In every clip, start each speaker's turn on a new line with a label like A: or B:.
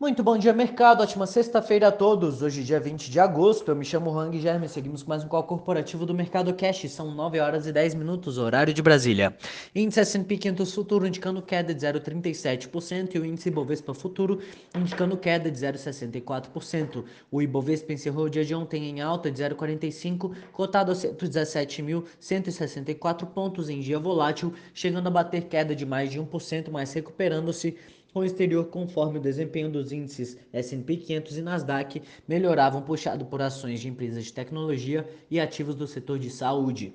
A: Muito bom dia, mercado. Ótima sexta-feira a todos. Hoje, dia 20 de agosto. Eu me chamo Hang Germe. Seguimos com mais um call corporativo do Mercado Cash. São 9 horas e 10 minutos, horário de Brasília. Índice S&P 500 Futuro indicando queda de 0,37% e o índice Ibovespa Futuro indicando queda de 0,64%. O Ibovespa encerrou o dia de ontem em alta de 0,45, cotado a 117.164 pontos em dia volátil, chegando a bater queda de mais de 1%, mas recuperando-se com o exterior conforme o desempenho dos índices S&P 500 e Nasdaq melhoravam puxado por ações de empresas de tecnologia e ativos do setor de saúde.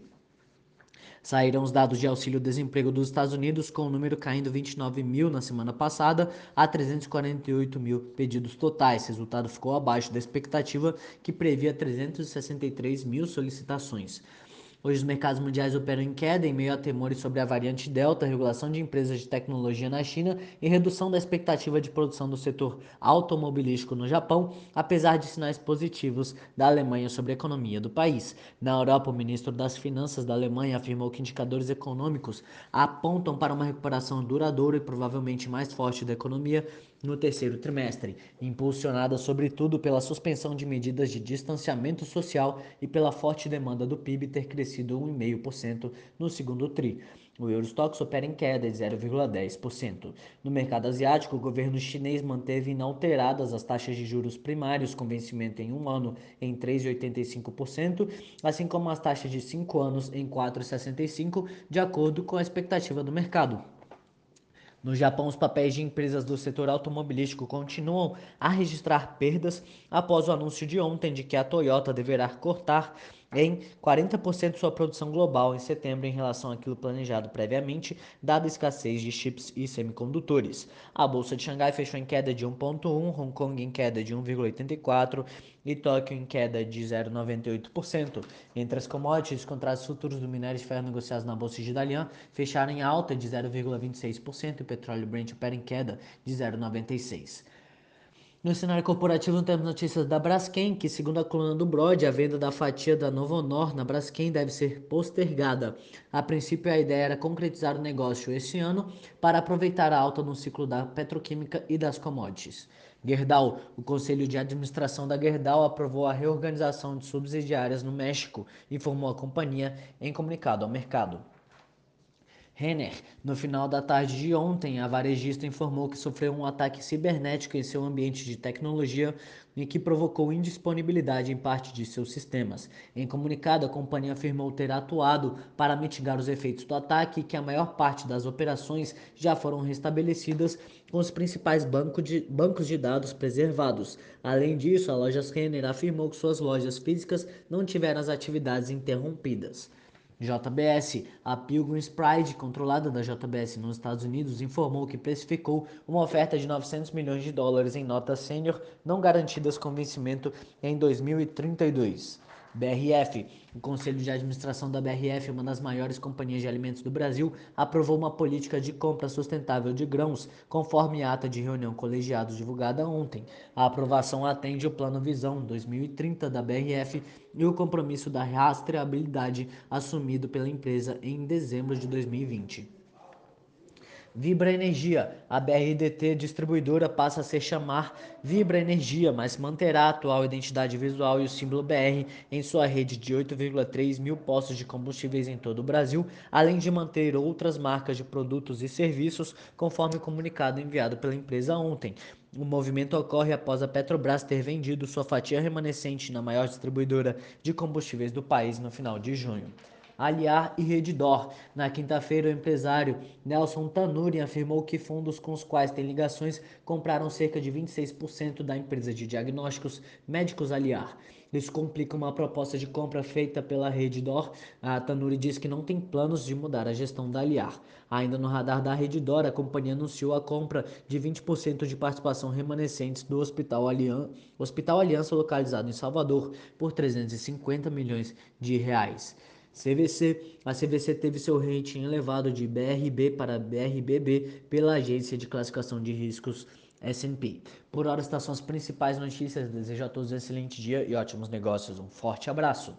A: Saíram os dados de auxílio-desemprego dos Estados Unidos, com o número caindo 29 mil na semana passada a 348 mil pedidos totais. Resultado ficou abaixo da expectativa, que previa 363 mil solicitações. Hoje os mercados mundiais operam em queda em meio a temores sobre a variante Delta, regulação de empresas de tecnologia na China e redução da expectativa de produção do setor automobilístico no Japão, apesar de sinais positivos da Alemanha sobre a economia do país. Na Europa, o ministro das Finanças da Alemanha afirmou que indicadores econômicos apontam para uma recuperação duradoura e provavelmente mais forte da economia no terceiro trimestre, impulsionada sobretudo pela suspensão de medidas de distanciamento social e pela forte demanda do PIB ter crescido 1,5% no segundo tri. O Eurostox opera em queda de 0,10%. No mercado asiático, o governo chinês manteve inalteradas as taxas de juros primários com vencimento em um ano em 3,85%, assim como as taxas de cinco anos em 4,65%, de acordo com a expectativa do mercado. No Japão, os papéis de empresas do setor automobilístico continuam a registrar perdas após o anúncio de ontem de que a Toyota deverá cortar em 40% sua produção global em setembro em relação àquilo planejado previamente, dada a escassez de chips e semicondutores. A bolsa de Xangai fechou em queda de 1.1, Hong Kong em queda de 1,84 e Tóquio em queda de 0,98%. Entre as commodities, os contratos futuros do minério de ferro negociados na bolsa de Dalian fecharam em alta de 0,26% e o petróleo Brent opera em queda de 0,96%. No cenário corporativo, temos notícias da Braskem, que, segundo a coluna do Brod, a venda da fatia da Novo Honor na Braskem deve ser postergada. A princípio, a ideia era concretizar o negócio esse ano para aproveitar a alta no ciclo da petroquímica e das commodities. Gerdau, o Conselho de Administração da Gerdau aprovou a reorganização de subsidiárias no México, informou a companhia em comunicado ao mercado. Renner, no final da tarde de ontem, a varejista informou que sofreu um ataque cibernético em seu ambiente de tecnologia e que provocou indisponibilidade em parte de seus sistemas. Em comunicado, a companhia afirmou ter atuado para mitigar os efeitos do ataque e que a maior parte das operações já foram restabelecidas com os principais banco de, bancos de dados preservados. Além disso, a loja Renner afirmou que suas lojas físicas não tiveram as atividades interrompidas. JBS, a Pilgrim's Pride, controlada da JBS nos Estados Unidos, informou que precificou uma oferta de 900 milhões de dólares em notas sênior não garantidas com vencimento em 2032. BRF. O Conselho de Administração da BRF, uma das maiores companhias de alimentos do Brasil, aprovou uma política de compra sustentável de grãos, conforme ata de reunião colegiados divulgada ontem. A aprovação atende o Plano Visão 2030 da BRF e o compromisso da rastreabilidade assumido pela empresa em dezembro de 2020. Vibra Energia. A BRDT distribuidora passa a se chamar Vibra Energia, mas manterá a atual identidade visual e o símbolo BR em sua rede de 8,3 mil postos de combustíveis em todo o Brasil, além de manter outras marcas de produtos e serviços, conforme comunicado enviado pela empresa ontem. O movimento ocorre após a Petrobras ter vendido sua fatia remanescente na maior distribuidora de combustíveis do país no final de junho. Aliar e Redditor. Na quinta-feira, o empresário Nelson Tanuri afirmou que fundos com os quais tem ligações compraram cerca de 26% da empresa de diagnósticos médicos Aliar. Isso complica uma proposta de compra feita pela Redditor. A Tanuri diz que não tem planos de mudar a gestão da Aliar. Ainda no radar da Redditor, a companhia anunciou a compra de 20% de participação remanescentes do Hospital, Alian... Hospital Aliança, localizado em Salvador, por 350 milhões de reais. CVC. A CVC teve seu rating elevado de BRB para BRBB pela Agência de Classificação de Riscos S&P. Por hora, estas são as principais notícias. Desejo a todos um excelente dia e ótimos negócios. Um forte abraço.